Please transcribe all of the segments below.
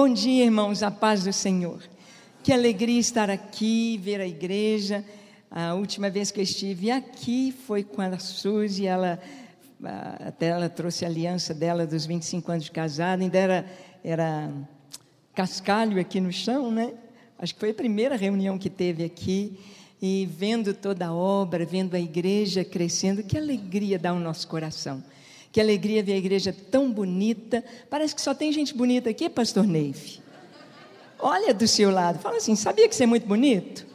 Bom dia, irmãos, a paz do Senhor. Que alegria estar aqui, ver a igreja. A última vez que eu estive aqui foi com a Suzy, ela até ela trouxe a aliança dela dos 25 anos de casada, ainda era, era cascalho aqui no chão, né? Acho que foi a primeira reunião que teve aqui. E vendo toda a obra, vendo a igreja crescendo, que alegria dá o nosso coração. Que alegria ver a igreja tão bonita. Parece que só tem gente bonita aqui, pastor Neive. Olha do seu lado, fala assim: sabia que você é muito bonito?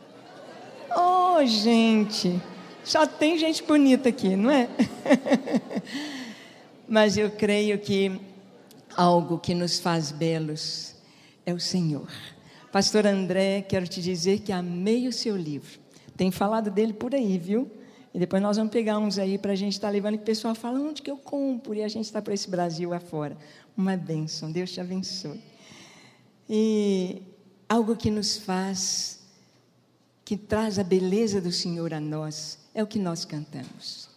Oh, gente, só tem gente bonita aqui, não é? Mas eu creio que algo que nos faz belos é o Senhor. Pastor André, quero te dizer que amei o seu livro. Tem falado dele por aí, viu? E depois nós vamos pegar uns aí para a gente estar tá levando, que o pessoal fala onde que eu compro, e a gente está para esse Brasil afora. Uma bênção, Deus te abençoe. E algo que nos faz, que traz a beleza do Senhor a nós, é o que nós cantamos.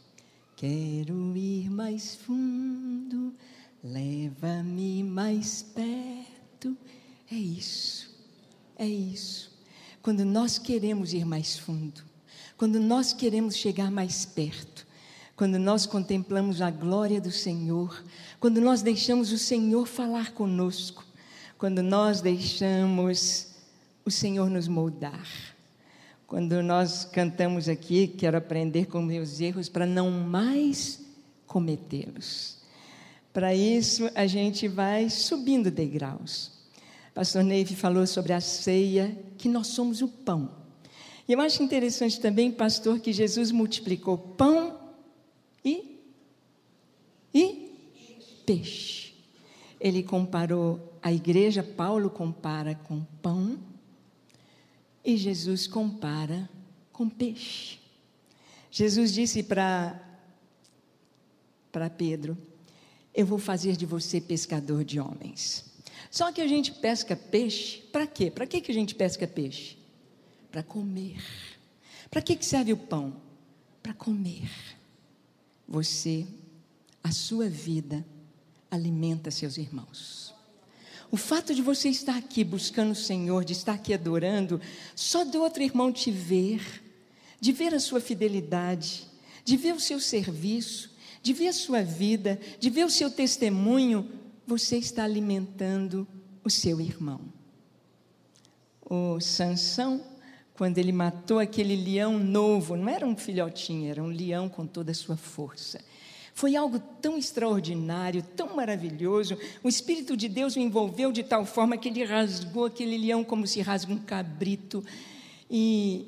Quero ir mais fundo, leva-me mais perto. É isso, é isso. Quando nós queremos ir mais fundo, quando nós queremos chegar mais perto, quando nós contemplamos a glória do Senhor, quando nós deixamos o Senhor falar conosco, quando nós deixamos o Senhor nos moldar. Quando nós cantamos aqui, quero aprender com meus erros para não mais cometê-los. Para isso, a gente vai subindo degraus. Pastor Neive falou sobre a ceia, que nós somos o pão. E eu acho interessante também, pastor, que Jesus multiplicou pão e, e peixe. Ele comparou a igreja, Paulo compara com pão e Jesus compara com peixe. Jesus disse para para Pedro: Eu vou fazer de você pescador de homens. Só que a gente pesca peixe, para quê? Para que, que a gente pesca peixe? Para comer. Para que serve o pão? Para comer. Você, a sua vida, alimenta seus irmãos. O fato de você estar aqui buscando o Senhor, de estar aqui adorando, só do outro irmão te ver, de ver a sua fidelidade, de ver o seu serviço, de ver a sua vida, de ver o seu testemunho, você está alimentando o seu irmão. O Sansão quando ele matou aquele leão novo, não era um filhotinho, era um leão com toda a sua força. Foi algo tão extraordinário, tão maravilhoso. O Espírito de Deus o envolveu de tal forma que ele rasgou aquele leão como se rasga um cabrito. E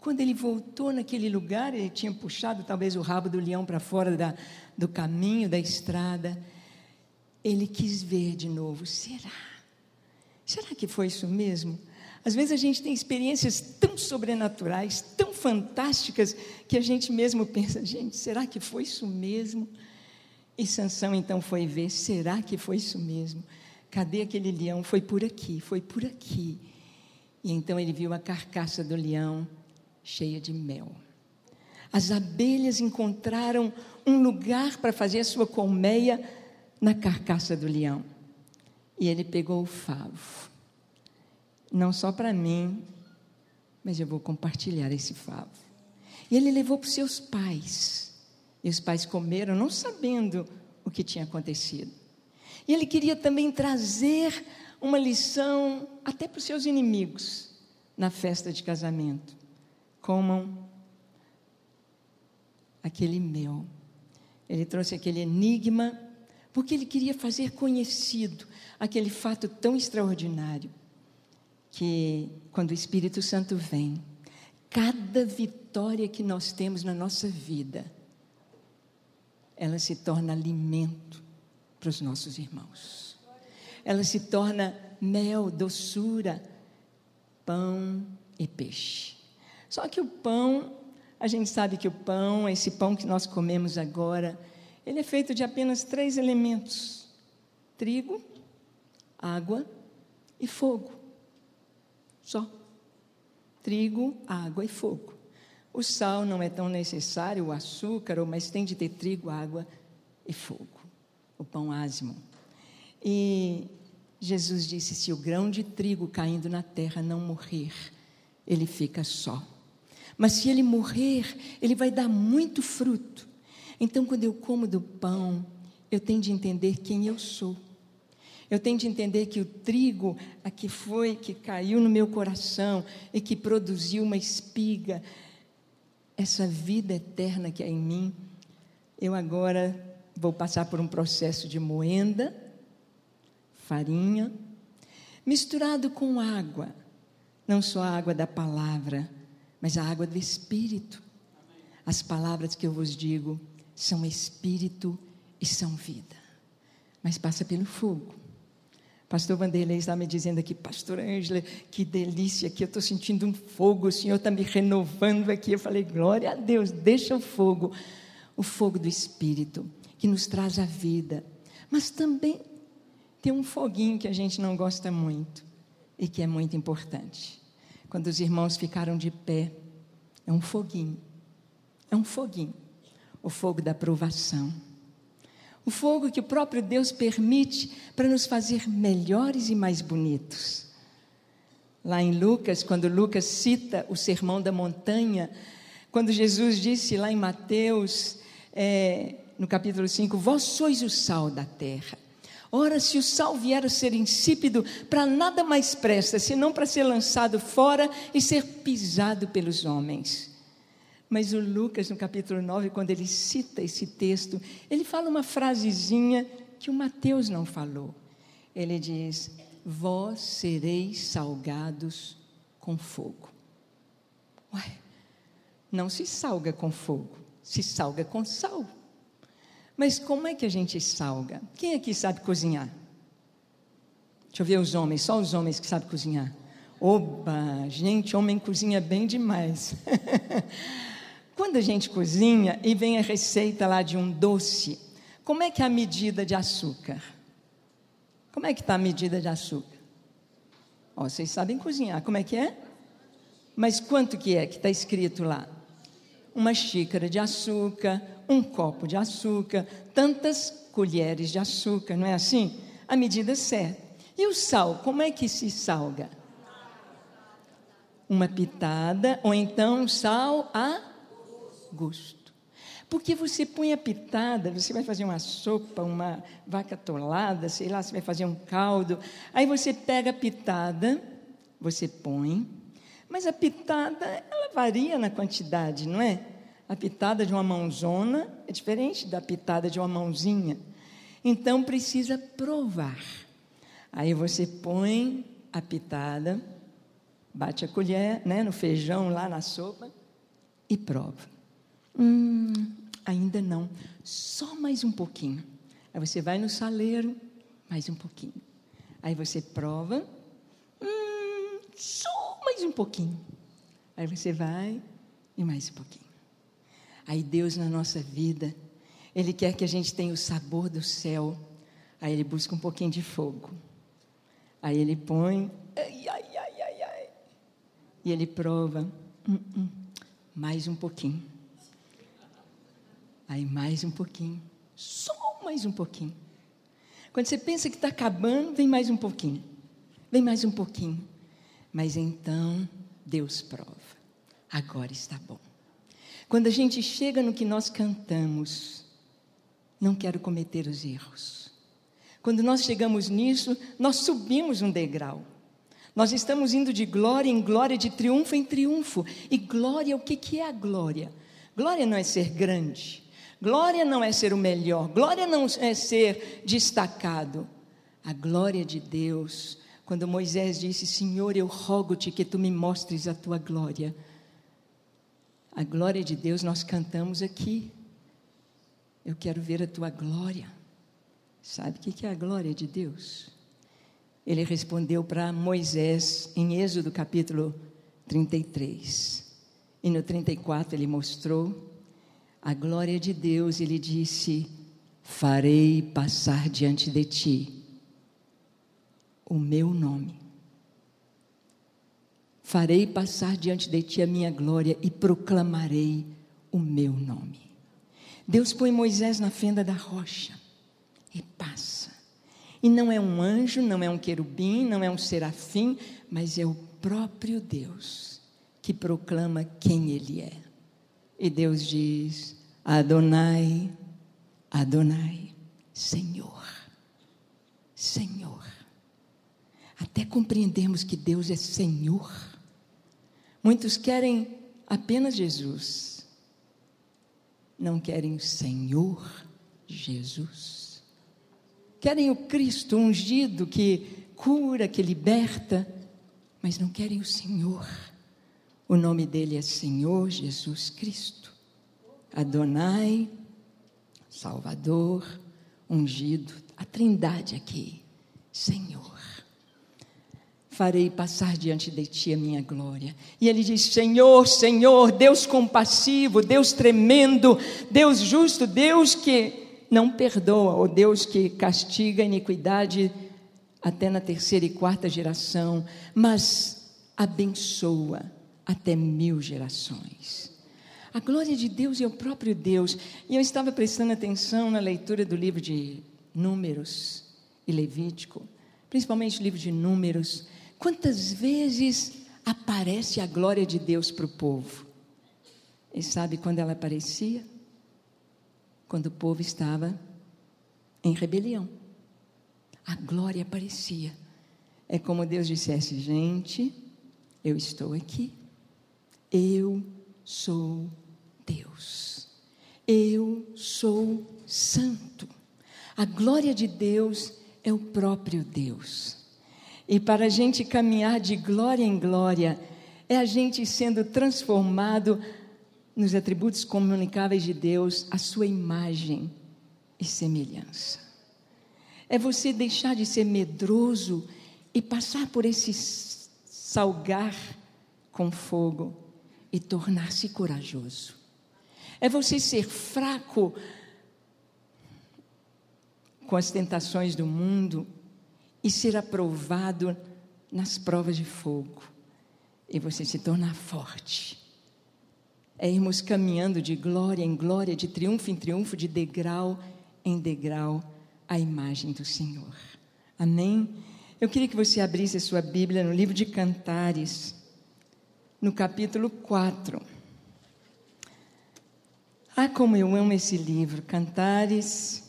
quando ele voltou naquele lugar, ele tinha puxado talvez o rabo do leão para fora da, do caminho, da estrada. Ele quis ver de novo: será? Será que foi isso mesmo? Às vezes a gente tem experiências tão sobrenaturais, tão fantásticas, que a gente mesmo pensa, gente, será que foi isso mesmo? E Sansão então foi ver, será que foi isso mesmo? Cadê aquele leão? Foi por aqui, foi por aqui. E então ele viu a carcaça do leão cheia de mel. As abelhas encontraram um lugar para fazer a sua colmeia na carcaça do leão. E ele pegou o favo não só para mim, mas eu vou compartilhar esse favo. E ele levou para os seus pais. E os pais comeram, não sabendo o que tinha acontecido. E ele queria também trazer uma lição até para os seus inimigos na festa de casamento. Comam aquele mel. Ele trouxe aquele enigma, porque ele queria fazer conhecido aquele fato tão extraordinário que quando o Espírito Santo vem, cada vitória que nós temos na nossa vida, ela se torna alimento para os nossos irmãos. Ela se torna mel, doçura, pão e peixe. Só que o pão, a gente sabe que o pão, esse pão que nós comemos agora, ele é feito de apenas três elementos: trigo, água e fogo. Só. Trigo, água e fogo. O sal não é tão necessário, o açúcar, mas tem de ter trigo, água e fogo. O pão ázimo. E Jesus disse: se o grão de trigo caindo na terra não morrer, ele fica só. Mas se ele morrer, ele vai dar muito fruto. Então, quando eu como do pão, eu tenho de entender quem eu sou. Eu tenho de entender que o trigo a que foi, que caiu no meu coração e que produziu uma espiga, essa vida eterna que é em mim, eu agora vou passar por um processo de moenda, farinha, misturado com água, não só a água da palavra, mas a água do Espírito. As palavras que eu vos digo são Espírito e são vida, mas passa pelo fogo. Pastor Vanderlei está me dizendo aqui, Pastor Ângela, que delícia aqui, eu estou sentindo um fogo, o Senhor está me renovando aqui. Eu falei, glória a Deus, deixa o fogo, o fogo do Espírito, que nos traz a vida. Mas também tem um foguinho que a gente não gosta muito e que é muito importante. Quando os irmãos ficaram de pé, é um foguinho, é um foguinho, o fogo da provação o fogo que o próprio Deus permite para nos fazer melhores e mais bonitos. Lá em Lucas, quando Lucas cita o sermão da montanha, quando Jesus disse lá em Mateus, é, no capítulo 5: Vós sois o sal da terra. Ora, se o sal vier a ser insípido, para nada mais presta, senão para ser lançado fora e ser pisado pelos homens. Mas o Lucas, no capítulo 9, quando ele cita esse texto, ele fala uma frasezinha que o Mateus não falou. Ele diz: Vós sereis salgados com fogo. Ué, não se salga com fogo, se salga com sal. Mas como é que a gente salga? Quem aqui sabe cozinhar? Deixa eu ver os homens, só os homens que sabem cozinhar. Oba, gente, homem cozinha bem demais. Quando a gente cozinha e vem a receita lá de um doce, como é que é a medida de açúcar? Como é que está a medida de açúcar? Ó, vocês sabem cozinhar, como é que é? Mas quanto que é que está escrito lá? Uma xícara de açúcar, um copo de açúcar, tantas colheres de açúcar, não é assim? A medida certa. E o sal, como é que se salga? Uma pitada, ou então sal a gosto. Porque você põe a pitada, você vai fazer uma sopa, uma vaca tolada, sei lá, você vai fazer um caldo. Aí você pega a pitada, você põe, mas a pitada, ela varia na quantidade, não é? A pitada de uma mãozona é diferente da pitada de uma mãozinha. Então precisa provar. Aí você põe a pitada, bate a colher né, no feijão, lá na sopa, e prova. Hum, ainda não. Só mais um pouquinho. Aí você vai no saleiro, mais um pouquinho. Aí você prova. Hum, só mais um pouquinho. Aí você vai e mais um pouquinho. Aí Deus na nossa vida, Ele quer que a gente tenha o sabor do céu. Aí Ele busca um pouquinho de fogo. Aí Ele põe. Ai, ai, ai, ai, ai. E Ele prova. Hum, hum, mais um pouquinho. Aí mais um pouquinho, só mais um pouquinho. Quando você pensa que está acabando, vem mais um pouquinho, vem mais um pouquinho. Mas então Deus prova, agora está bom. Quando a gente chega no que nós cantamos, não quero cometer os erros. Quando nós chegamos nisso, nós subimos um degrau. Nós estamos indo de glória em glória, de triunfo em triunfo. E glória, o que, que é a glória? Glória não é ser grande. Glória não é ser o melhor, glória não é ser destacado. A glória de Deus, quando Moisés disse: Senhor, eu rogo-te que tu me mostres a tua glória. A glória de Deus nós cantamos aqui. Eu quero ver a tua glória. Sabe o que é a glória de Deus? Ele respondeu para Moisés em Êxodo capítulo 33. E no 34 ele mostrou a glória de Deus, ele disse: Farei passar diante de ti o meu nome. Farei passar diante de ti a minha glória e proclamarei o meu nome. Deus põe Moisés na fenda da rocha e passa. E não é um anjo, não é um querubim, não é um serafim, mas é o próprio Deus que proclama quem Ele é. E Deus diz: Adonai, Adonai, Senhor, Senhor. Até compreendemos que Deus é Senhor. Muitos querem apenas Jesus, não querem o Senhor Jesus. Querem o Cristo ungido que cura, que liberta, mas não querem o Senhor. O nome dele é Senhor Jesus Cristo. Adonai, Salvador, ungido, a Trindade aqui, Senhor. Farei passar diante de ti a minha glória. E ele diz: Senhor, Senhor, Deus compassivo, Deus tremendo, Deus justo, Deus que não perdoa, ou Deus que castiga a iniquidade até na terceira e quarta geração, mas abençoa até mil gerações. A glória de Deus é o próprio Deus. E eu estava prestando atenção na leitura do livro de Números e Levítico, principalmente o livro de Números. Quantas vezes aparece a glória de Deus para o povo? E sabe quando ela aparecia? Quando o povo estava em rebelião. A glória aparecia. É como Deus dissesse: gente, eu estou aqui. Eu sou Deus. Eu sou santo. A glória de Deus é o próprio Deus. E para a gente caminhar de glória em glória, é a gente sendo transformado nos atributos comunicáveis de Deus, a sua imagem e semelhança. É você deixar de ser medroso e passar por esse salgar com fogo e tornar-se corajoso. É você ser fraco com as tentações do mundo e ser aprovado nas provas de fogo. E você se tornar forte. É irmos caminhando de glória em glória, de triunfo em triunfo, de degrau em degrau, a imagem do Senhor. Amém? Eu queria que você abrisse a sua Bíblia no livro de Cantares no capítulo 4. Ah, como eu amo esse livro, Cantares.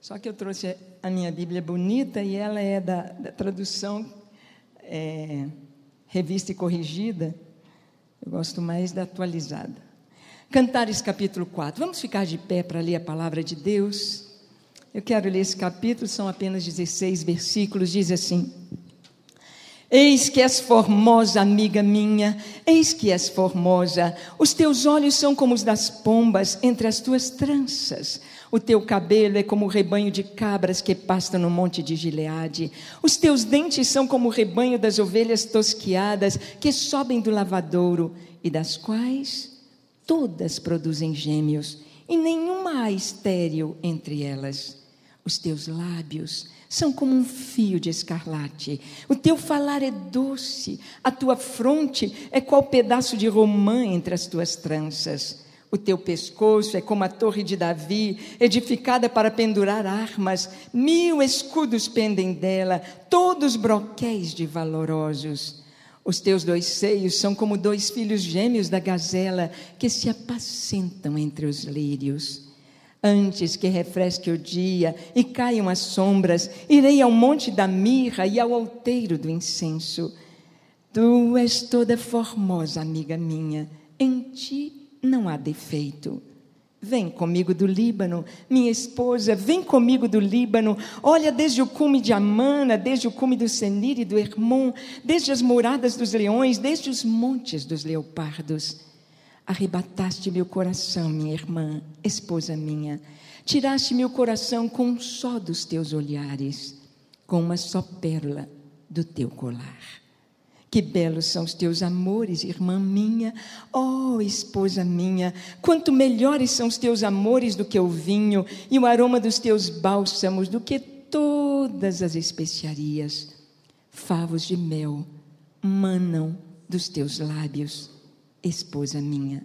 Só que eu trouxe a minha Bíblia bonita e ela é da, da tradução é, revista e corrigida. Eu gosto mais da atualizada. Cantares capítulo 4. Vamos ficar de pé para ler a palavra de Deus. Eu quero ler esse capítulo, são apenas 16 versículos. Diz assim: Eis que és formosa, amiga minha, eis que és formosa. Os teus olhos são como os das pombas entre as tuas tranças. O teu cabelo é como o rebanho de cabras que pastam no monte de Gileade. Os teus dentes são como o rebanho das ovelhas tosquiadas que sobem do lavadouro e das quais todas produzem gêmeos, e nenhuma há estéril entre elas. Os teus lábios são como um fio de escarlate. O teu falar é doce, a tua fronte é qual pedaço de romã entre as tuas tranças. O teu pescoço é como a torre de Davi, edificada para pendurar armas. Mil escudos pendem dela, todos broquéis de valorosos. Os teus dois seios são como dois filhos gêmeos da gazela que se apacentam entre os lírios. Antes que refresque o dia e caiam as sombras, irei ao monte da mirra e ao alteiro do incenso. Tu és toda formosa, amiga minha, em ti não há defeito. Vem comigo do Líbano, minha esposa, vem comigo do Líbano. Olha desde o cume de Amana, desde o cume do Senir e do Hermon, desde as moradas dos leões, desde os montes dos leopardos. Arrebataste meu coração, minha irmã, esposa minha. Tiraste meu coração com um só dos teus olhares, com uma só pérola do teu colar. Que belos são os teus amores, irmã minha, ó oh, esposa minha. Quanto melhores são os teus amores do que o vinho, e o aroma dos teus bálsamos do que todas as especiarias. Favos de mel manam dos teus lábios esposa minha.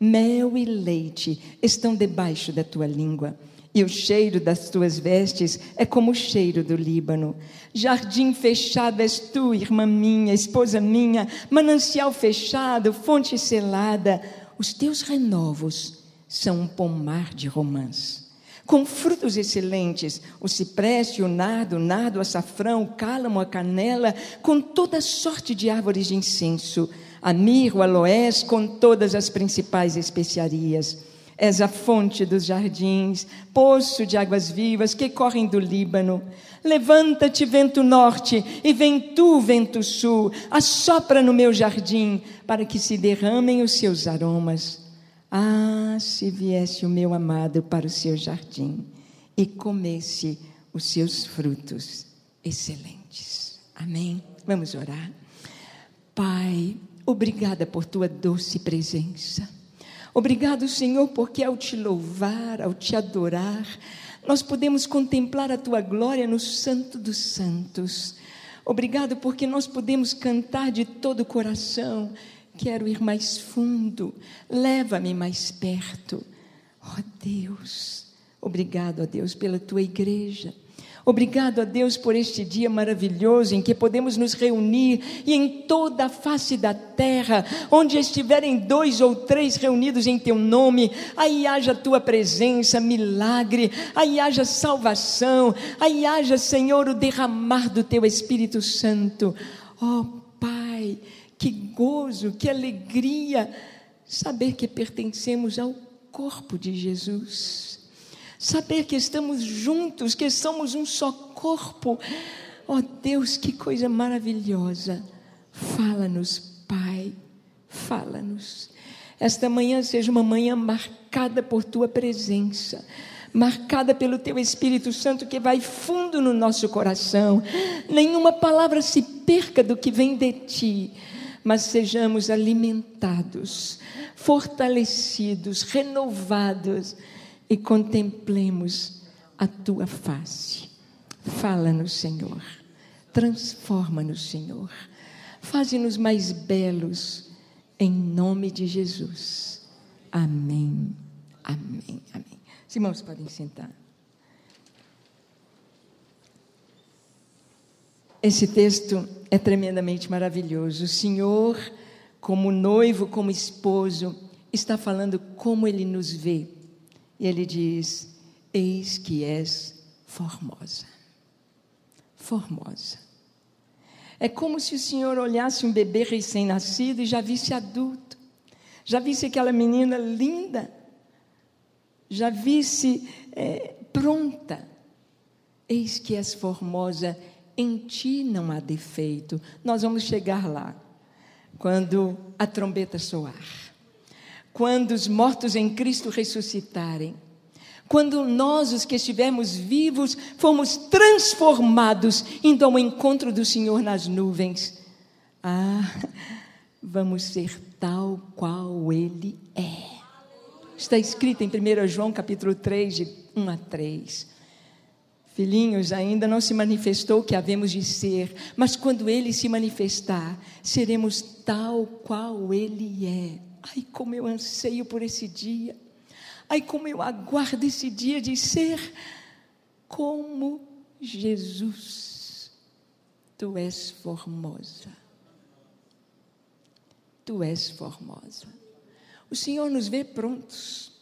Mel e leite estão debaixo da tua língua, e o cheiro das tuas vestes é como o cheiro do Líbano. Jardim fechado és tu, irmã minha, esposa minha, manancial fechado, fonte selada. Os teus renovos são um pomar de romãs. Com frutos excelentes, o cipreste, o nardo, o nardo, açafrão, o cálamo, a canela, com toda sorte de árvores de incenso, a mirro, aloés, com todas as principais especiarias És a fonte dos jardins, poço de águas vivas que correm do Líbano. Levanta-te, vento norte, e vem tu, vento sul, assopra no meu jardim, para que se derramem os seus aromas. Ah, se viesse o meu amado para o seu jardim e comesse os seus frutos excelentes. Amém? Vamos orar. Pai, obrigada por tua doce presença. Obrigado, Senhor, porque ao te louvar, ao te adorar, nós podemos contemplar a tua glória no Santo dos Santos. Obrigado porque nós podemos cantar de todo o coração. Quero ir mais fundo, leva-me mais perto. Ó oh, Deus, obrigado, ó Deus, pela tua igreja. Obrigado a Deus por este dia maravilhoso em que podemos nos reunir e em toda a face da terra, onde estiverem dois ou três reunidos em teu nome, aí haja tua presença, milagre, aí haja salvação, aí haja, Senhor, o derramar do teu Espírito Santo. Oh, Pai, que gozo, que alegria saber que pertencemos ao corpo de Jesus saber que estamos juntos, que somos um só corpo. Oh Deus, que coisa maravilhosa. Fala-nos, Pai, fala-nos. Esta manhã seja uma manhã marcada por tua presença, marcada pelo teu Espírito Santo que vai fundo no nosso coração. Nenhuma palavra se perca do que vem de ti, mas sejamos alimentados, fortalecidos, renovados e contemplemos a tua face. Fala-nos, Senhor. Transforma-nos, Senhor. Faze-nos mais belos, em nome de Jesus. Amém. Amém. Amém. Os irmãos podem sentar. Esse texto é tremendamente maravilhoso. O Senhor, como noivo, como esposo, está falando como ele nos vê e ele diz: Eis que és formosa. Formosa. É como se o Senhor olhasse um bebê recém-nascido e já visse adulto, já visse aquela menina linda, já visse é, pronta. Eis que és formosa, em ti não há defeito. Nós vamos chegar lá, quando a trombeta soar quando os mortos em Cristo ressuscitarem, quando nós, os que estivermos vivos, fomos transformados, indo ao encontro do Senhor nas nuvens, ah, vamos ser tal qual Ele é. Está escrito em 1 João capítulo 3, de 1 a 3. Filhinhos, ainda não se manifestou o que havemos de ser, mas quando Ele se manifestar, seremos tal qual Ele é. Ai, como eu anseio por esse dia. Ai, como eu aguardo esse dia de ser como Jesus. Tu és formosa. Tu és formosa. O Senhor nos vê prontos.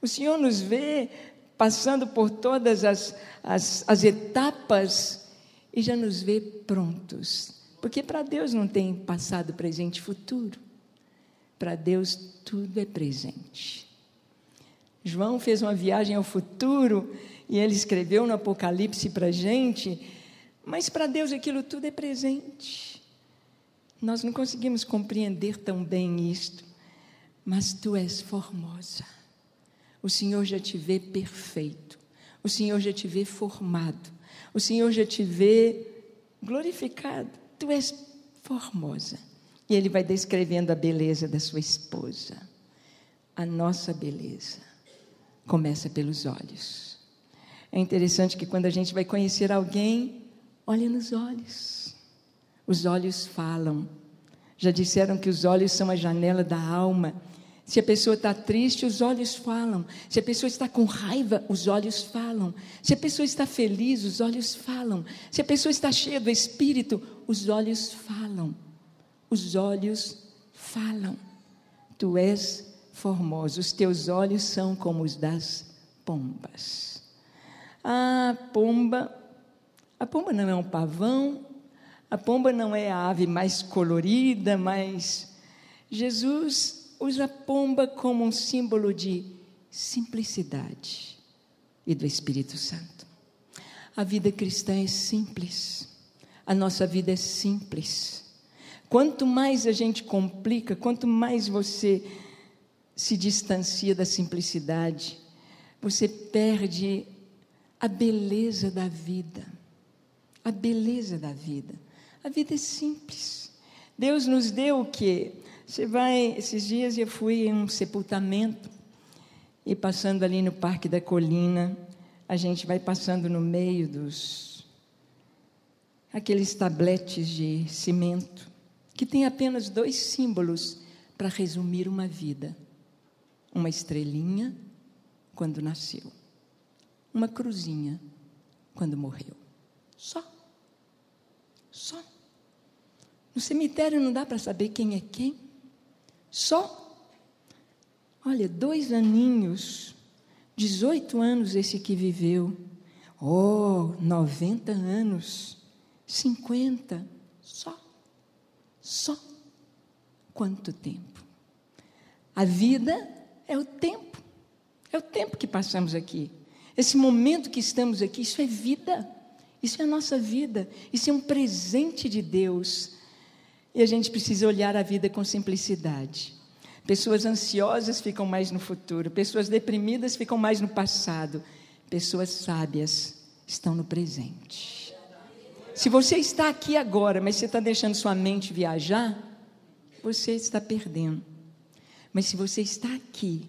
O Senhor nos vê passando por todas as, as, as etapas e já nos vê prontos. Porque para Deus não tem passado, presente e futuro. Para Deus tudo é presente. João fez uma viagem ao futuro e ele escreveu no Apocalipse para a gente, mas para Deus aquilo tudo é presente. Nós não conseguimos compreender tão bem isto, mas tu és formosa. O Senhor já te vê perfeito, o Senhor já te vê formado, o Senhor já te vê glorificado. Tu és formosa. E ele vai descrevendo a beleza da sua esposa. A nossa beleza começa pelos olhos. É interessante que quando a gente vai conhecer alguém, olha nos olhos. Os olhos falam. Já disseram que os olhos são a janela da alma. Se a pessoa está triste, os olhos falam. Se a pessoa está com raiva, os olhos falam. Se a pessoa está feliz, os olhos falam. Se a pessoa está cheia do Espírito, os olhos falam. Os olhos falam. Tu és formoso, os teus olhos são como os das pombas. A pomba, a pomba não é um pavão, a pomba não é a ave mais colorida, mas Jesus usa a pomba como um símbolo de simplicidade e do Espírito Santo. A vida cristã é simples, a nossa vida é simples. Quanto mais a gente complica, quanto mais você se distancia da simplicidade, você perde a beleza da vida. A beleza da vida. A vida é simples. Deus nos deu o quê? Você vai, esses dias eu fui em um sepultamento e passando ali no Parque da Colina, a gente vai passando no meio dos aqueles tabletes de cimento que tem apenas dois símbolos para resumir uma vida: uma estrelinha quando nasceu, uma cruzinha quando morreu. Só. Só. No cemitério não dá para saber quem é quem. Só, olha, dois aninhos, 18 anos esse que viveu. Oh, 90 anos, 50, só, só. Quanto tempo? A vida é o tempo, é o tempo que passamos aqui. Esse momento que estamos aqui, isso é vida, isso é a nossa vida, isso é um presente de Deus e a gente precisa olhar a vida com simplicidade. Pessoas ansiosas ficam mais no futuro, pessoas deprimidas ficam mais no passado, pessoas sábias estão no presente. Se você está aqui agora, mas você está deixando sua mente viajar, você está perdendo. Mas se você está aqui,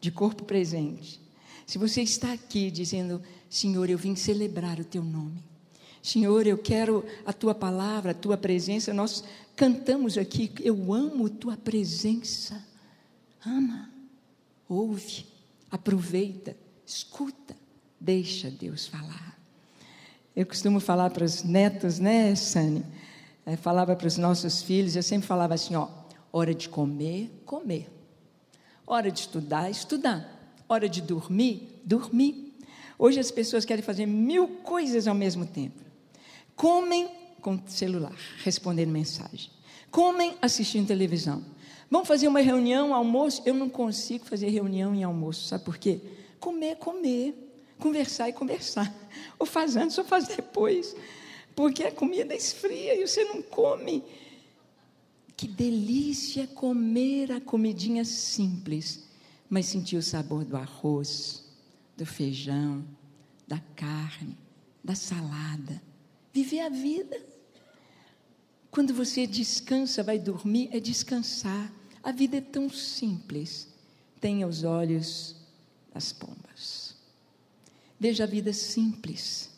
de corpo presente, se você está aqui dizendo, Senhor, eu vim celebrar o teu nome. Senhor, eu quero a tua palavra, a tua presença. Nós cantamos aqui, eu amo tua presença. Ama, ouve, aproveita, escuta, deixa Deus falar. Eu costumo falar para os netos, né, Sani? Eu falava para os nossos filhos, eu sempre falava assim: ó, hora de comer, comer. Hora de estudar, estudar. Hora de dormir, dormir. Hoje as pessoas querem fazer mil coisas ao mesmo tempo. Comem com celular, respondendo mensagem. Comem assistindo televisão. Vamos fazer uma reunião, almoço? Eu não consigo fazer reunião em almoço, sabe por quê? Comer, comer. Conversar e conversar. Ou faz antes ou faz depois. Porque a comida esfria e você não come. Que delícia comer a comidinha simples, mas sentir o sabor do arroz, do feijão, da carne, da salada viver a vida. Quando você descansa, vai dormir, é descansar. A vida é tão simples. Tenha os olhos das pombas. Veja a vida simples.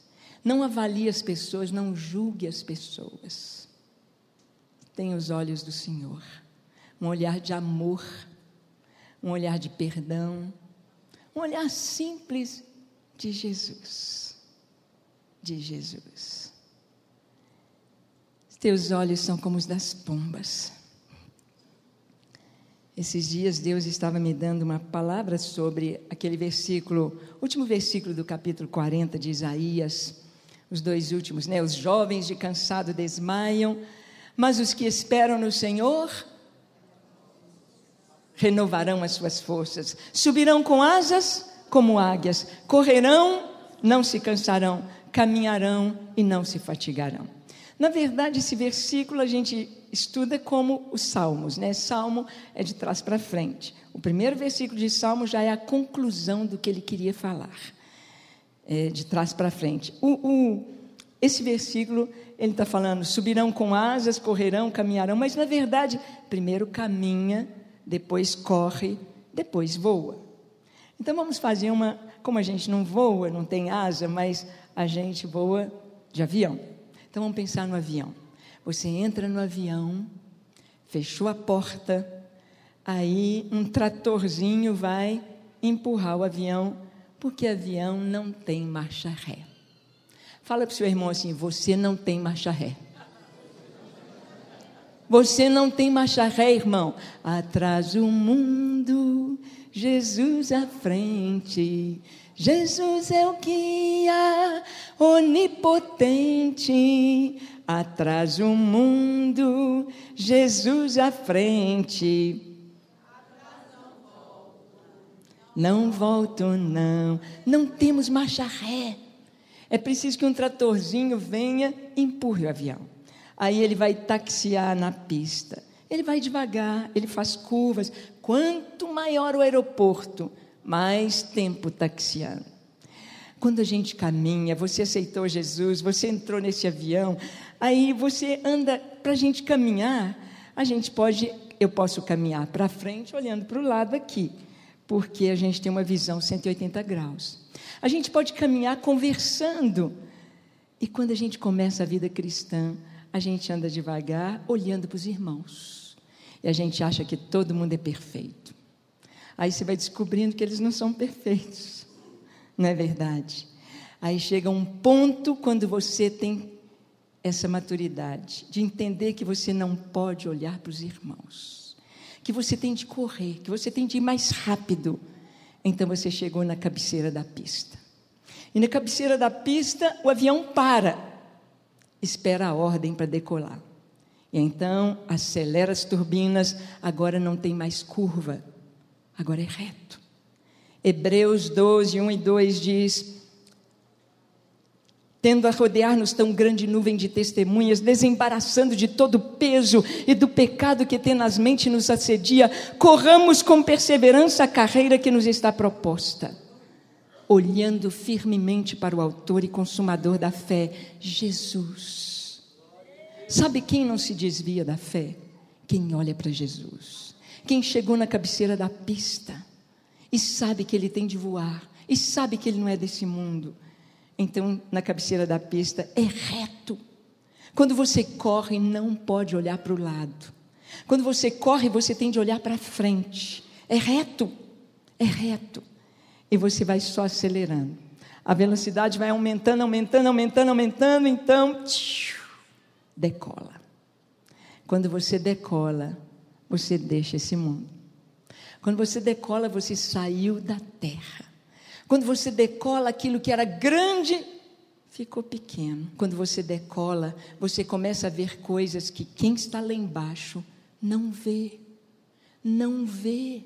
Não avalie as pessoas, não julgue as pessoas. Tenha os olhos do Senhor. Um olhar de amor, um olhar de perdão, um olhar simples de Jesus. De Jesus. Teus olhos são como os das pombas. Esses dias Deus estava me dando uma palavra sobre aquele versículo, último versículo do capítulo 40 de Isaías, os dois últimos, né? Os jovens de cansado desmaiam, mas os que esperam no Senhor renovarão as suas forças, subirão com asas como águias, correrão, não se cansarão, caminharão e não se fatigarão. Na verdade, esse versículo a gente estuda como os salmos, né? Salmo é de trás para frente. O primeiro versículo de Salmo já é a conclusão do que ele queria falar, é de trás para frente. O, o, esse versículo ele está falando: subirão com asas, correrão, caminharão, mas na verdade, primeiro caminha, depois corre, depois voa. Então vamos fazer uma, como a gente não voa, não tem asa, mas a gente voa de avião. Então vamos pensar no avião. Você entra no avião, fechou a porta, Aí um tratorzinho vai empurrar o avião, porque avião não tem marcha ré. Fala para o seu irmão assim: você não tem marcha ré. Você não tem marcha ré, irmão. Atrás o mundo, Jesus à frente. Jesus é o guia onipotente. Atrás o mundo, Jesus à frente. Não volto, não. Não temos marcha ré. É preciso que um tratorzinho venha e empurre o avião. Aí ele vai taxiar na pista. Ele vai devagar, ele faz curvas. Quanto maior o aeroporto, mais tempo taxiando. Quando a gente caminha, você aceitou Jesus, você entrou nesse avião, aí você anda para a gente caminhar. A gente pode, eu posso caminhar para frente, olhando para o lado aqui porque a gente tem uma visão 180 graus. A gente pode caminhar conversando. E quando a gente começa a vida cristã, a gente anda devagar, olhando para os irmãos. E a gente acha que todo mundo é perfeito. Aí você vai descobrindo que eles não são perfeitos. Não é verdade? Aí chega um ponto quando você tem essa maturidade de entender que você não pode olhar para os irmãos que você tem de correr, que você tem de ir mais rápido. Então você chegou na cabeceira da pista. E na cabeceira da pista, o avião para, espera a ordem para decolar. E então acelera as turbinas, agora não tem mais curva, agora é reto. Hebreus 12, 1 e 2 diz: tendo a rodear-nos tão grande nuvem de testemunhas, desembaraçando de todo o peso e do pecado que tenazmente nos assedia, corramos com perseverança a carreira que nos está proposta, olhando firmemente para o Autor e Consumador da fé, Jesus. Sabe quem não se desvia da fé? Quem olha para Jesus. Quem chegou na cabeceira da pista e sabe que ele tem de voar, e sabe que ele não é desse mundo então, na cabeceira da pista, é reto. Quando você corre, não pode olhar para o lado. Quando você corre, você tem de olhar para frente. É reto. É reto. E você vai só acelerando. A velocidade vai aumentando, aumentando, aumentando, aumentando, então tchiu, decola. Quando você decola, você deixa esse mundo. Quando você decola, você saiu da terra. Quando você decola aquilo que era grande, ficou pequeno. Quando você decola, você começa a ver coisas que quem está lá embaixo não vê. Não vê.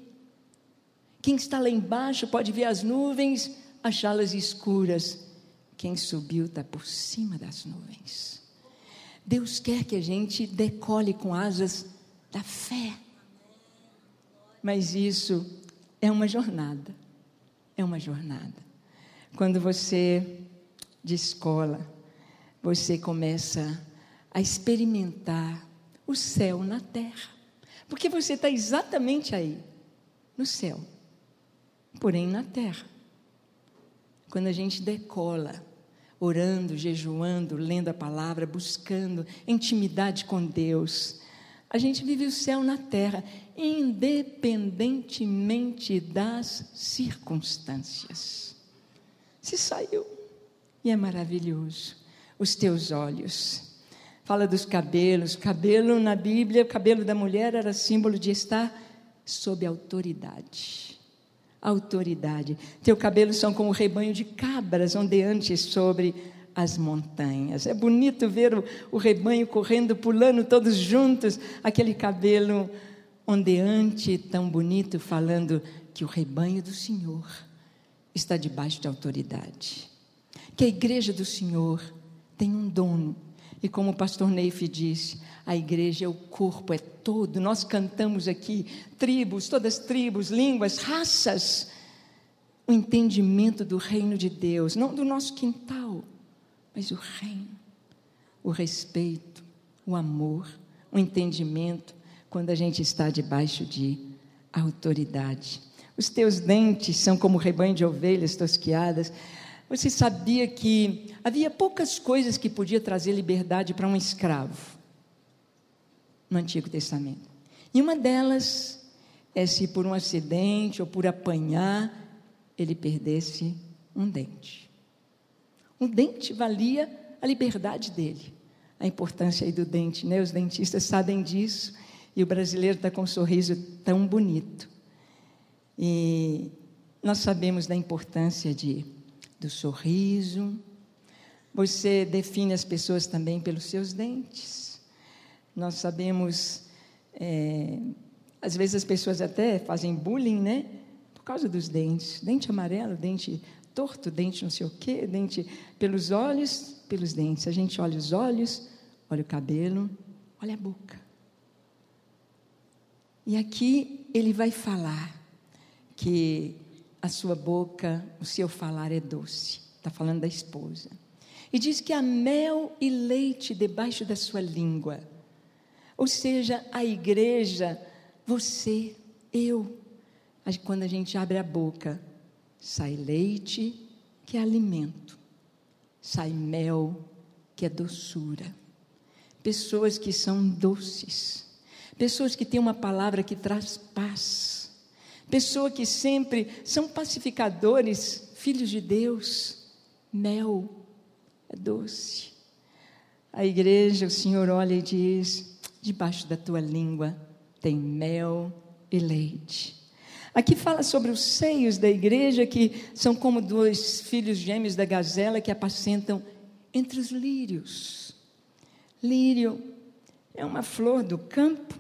Quem está lá embaixo pode ver as nuvens, achá-las escuras. Quem subiu está por cima das nuvens. Deus quer que a gente decole com asas da fé. Mas isso é uma jornada é uma jornada. Quando você de escola, você começa a experimentar o céu na terra. Porque você está exatamente aí, no céu, porém na terra. Quando a gente decola, orando, jejuando, lendo a palavra, buscando intimidade com Deus, a gente vive o céu na terra, independentemente das circunstâncias. Se saiu, e é maravilhoso. Os teus olhos. Fala dos cabelos. Cabelo na Bíblia, o cabelo da mulher era símbolo de estar sob autoridade. Autoridade. Teu cabelo são como um rebanho de cabras ondeantes sobre as montanhas. É bonito ver o, o rebanho correndo, pulando todos juntos, aquele cabelo ondeante, tão bonito, falando que o rebanho do Senhor está debaixo de autoridade. Que a igreja do Senhor tem um dono. E como o pastor Neif disse, a igreja é o corpo, é todo. Nós cantamos aqui tribos, todas tribos, línguas, raças. O entendimento do reino de Deus, não do nosso quintal, mas o reino, o respeito, o amor, o entendimento, quando a gente está debaixo de autoridade. Os teus dentes são como rebanho de ovelhas tosquiadas. Você sabia que havia poucas coisas que podia trazer liberdade para um escravo no Antigo Testamento. E uma delas é se por um acidente ou por apanhar ele perdesse um dente. Um dente valia a liberdade dele. A importância aí do dente, né? Os dentistas sabem disso e o brasileiro está com um sorriso tão bonito. E nós sabemos da importância de, do sorriso. Você define as pessoas também pelos seus dentes. Nós sabemos, é, às vezes as pessoas até fazem bullying, né? Por causa dos dentes. Dente amarelo, dente torto, dente não sei o quê, dente pelos olhos, pelos dentes. A gente olha os olhos, olha o cabelo, olha a boca. E aqui ele vai falar que a sua boca, o seu falar é doce. Está falando da esposa. E diz que há mel e leite debaixo da sua língua. Ou seja, a igreja, você, eu, quando a gente abre a boca, sai leite, que é alimento, sai mel, que é doçura. Pessoas que são doces, pessoas que têm uma palavra que traz paz, pessoas que sempre são pacificadores, filhos de Deus, mel, é doce. A igreja, o Senhor olha e diz: debaixo da tua língua tem mel e leite. Aqui fala sobre os seios da igreja, que são como dois filhos gêmeos da gazela que apacentam entre os lírios. Lírio é uma flor do campo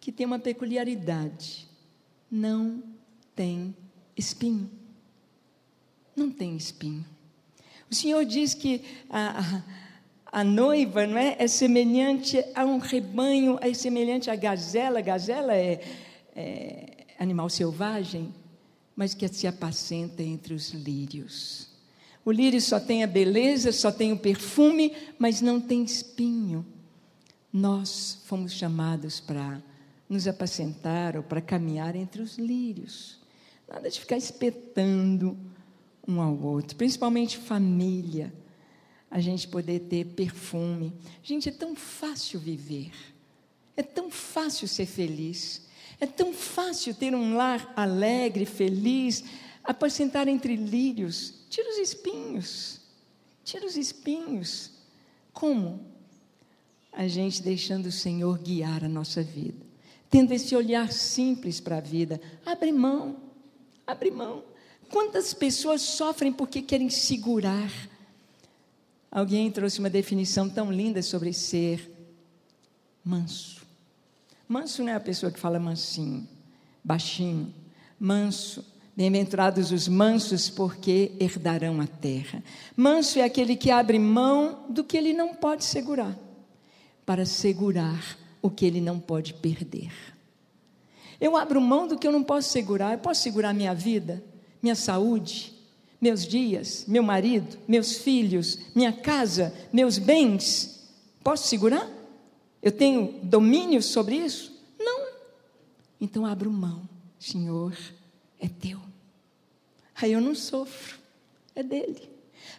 que tem uma peculiaridade: não tem espinho. Não tem espinho. O Senhor diz que a, a, a noiva não é, é semelhante a um rebanho, é semelhante à gazela. Gazela é, é animal selvagem, mas que se apacenta entre os lírios. O lírio só tem a beleza, só tem o perfume, mas não tem espinho. Nós fomos chamados para nos apacentar ou para caminhar entre os lírios. Nada de ficar espetando um ao outro, principalmente família. A gente poder ter perfume. Gente, é tão fácil viver. É tão fácil ser feliz. É tão fácil ter um lar alegre, feliz, apacentar entre lírios. Tira os espinhos. Tira os espinhos. Como? A gente deixando o Senhor guiar a nossa vida. Tendo esse olhar simples para a vida. Abre mão. Abre mão. Quantas pessoas sofrem porque querem segurar? Alguém trouxe uma definição tão linda sobre ser manso. Manso não é a pessoa que fala mansinho, baixinho. Manso. Bem-aventurados os mansos, porque herdarão a terra. Manso é aquele que abre mão do que ele não pode segurar, para segurar o que ele não pode perder. Eu abro mão do que eu não posso segurar. Eu posso segurar minha vida, minha saúde, meus dias, meu marido, meus filhos, minha casa, meus bens. Posso segurar? Eu tenho domínio sobre isso? Não. Então abro mão. Senhor, é teu. Aí eu não sofro, é dele.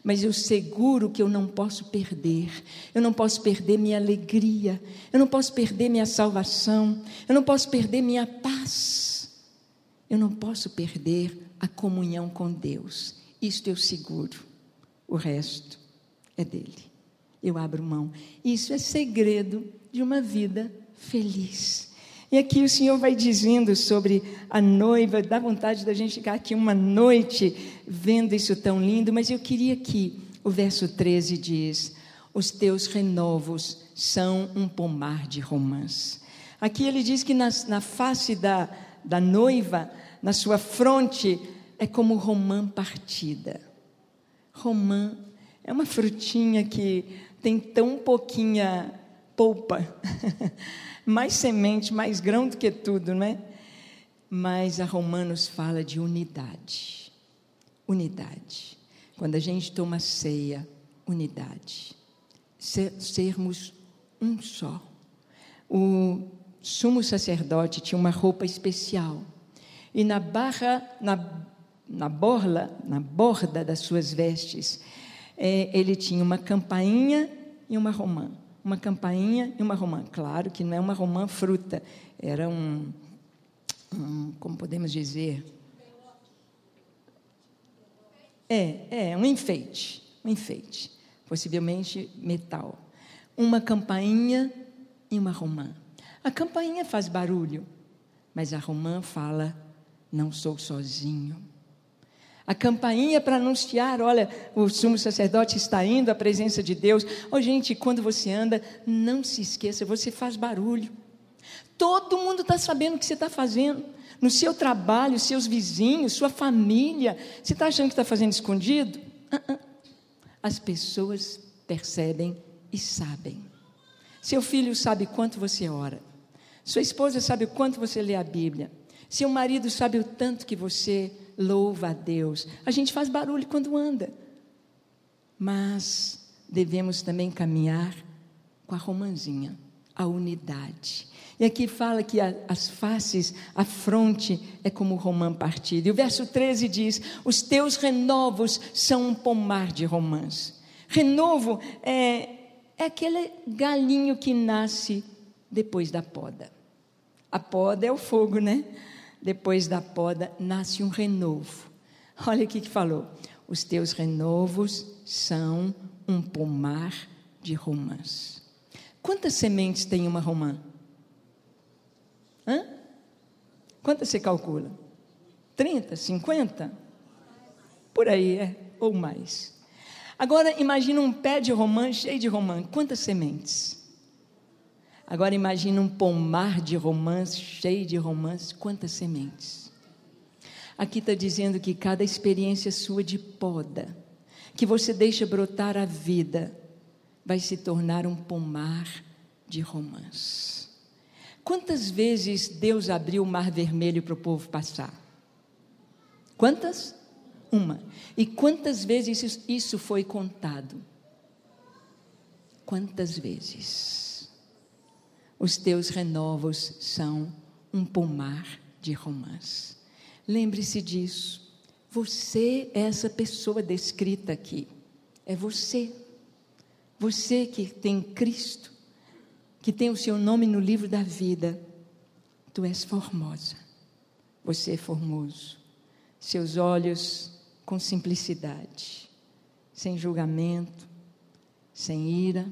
Mas eu seguro que eu não posso perder. Eu não posso perder minha alegria. Eu não posso perder minha salvação. Eu não posso perder minha paz. Eu não posso perder a comunhão com Deus. Isto eu seguro. O resto é dele. Eu abro mão. Isso é segredo de uma vida feliz. E aqui o Senhor vai dizendo sobre a noiva, dá vontade da gente ficar aqui uma noite vendo isso tão lindo, mas eu queria que o verso 13 diz: Os teus renovos são um pomar de romãs. Aqui ele diz que na, na face da, da noiva, na sua fronte, é como romã partida. Romã é uma frutinha que tem tão pouquinha polpa, mais semente, mais grão do que tudo, não é? Mas a Romanos fala de unidade. Unidade. Quando a gente toma ceia, unidade. Ser, sermos um só. O sumo sacerdote tinha uma roupa especial. E na barra, na, na borla, na borda das suas vestes, é, ele tinha uma campainha e uma romã uma campainha e uma romã. Claro que não é uma romã fruta, era um, hum, como podemos dizer, é, é um enfeite, um enfeite, possivelmente metal. Uma campainha e uma romã. A campainha faz barulho, mas a romã fala: não sou sozinho. A campainha para anunciar, olha, o sumo sacerdote está indo à presença de Deus. Oh, gente, quando você anda, não se esqueça, você faz barulho. Todo mundo está sabendo o que você está fazendo. No seu trabalho, seus vizinhos, sua família. Você está achando que está fazendo escondido? Uh -uh. As pessoas percebem e sabem. Seu filho sabe quanto você ora. Sua esposa sabe o quanto você lê a Bíblia. Seu marido sabe o tanto que você louva a Deus. A gente faz barulho quando anda. Mas devemos também caminhar com a romanzinha, a unidade. E aqui fala que a, as faces, a fronte é como romã partido. E o verso 13 diz: Os teus renovos são um pomar de romãs. Renovo é, é aquele galinho que nasce depois da poda. A poda é o fogo, né? Depois da poda nasce um renovo. Olha o que falou. Os teus renovos são um pomar de romãs. Quantas sementes tem uma romã? Hã? Quantas você calcula? 30, 50? Por aí, é, ou mais. Agora imagina um pé de romã cheio de romã. Quantas sementes? Agora imagina um pomar de romãs cheio de romãs. Quantas sementes? Aqui está dizendo que cada experiência sua de poda, que você deixa brotar a vida, vai se tornar um pomar de romãs. Quantas vezes Deus abriu o mar vermelho para o povo passar? Quantas? Uma. E quantas vezes isso foi contado? Quantas vezes? Os teus renovos são um pomar de romãs. Lembre-se disso. Você é essa pessoa descrita aqui. É você. Você que tem Cristo que tem o seu nome no livro da vida. Tu és formosa, você é formoso. Seus olhos com simplicidade, sem julgamento, sem ira.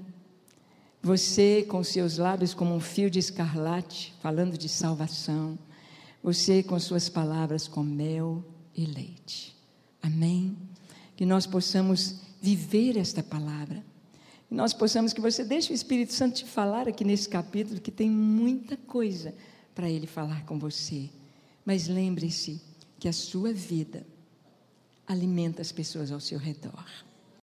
Você com seus lábios como um fio de escarlate, falando de salvação. Você com suas palavras com mel e leite. Amém? Que nós possamos viver esta palavra e nós possamos que você deixe o Espírito Santo te falar aqui nesse capítulo, que tem muita coisa para ele falar com você. Mas lembre-se que a sua vida alimenta as pessoas ao seu redor.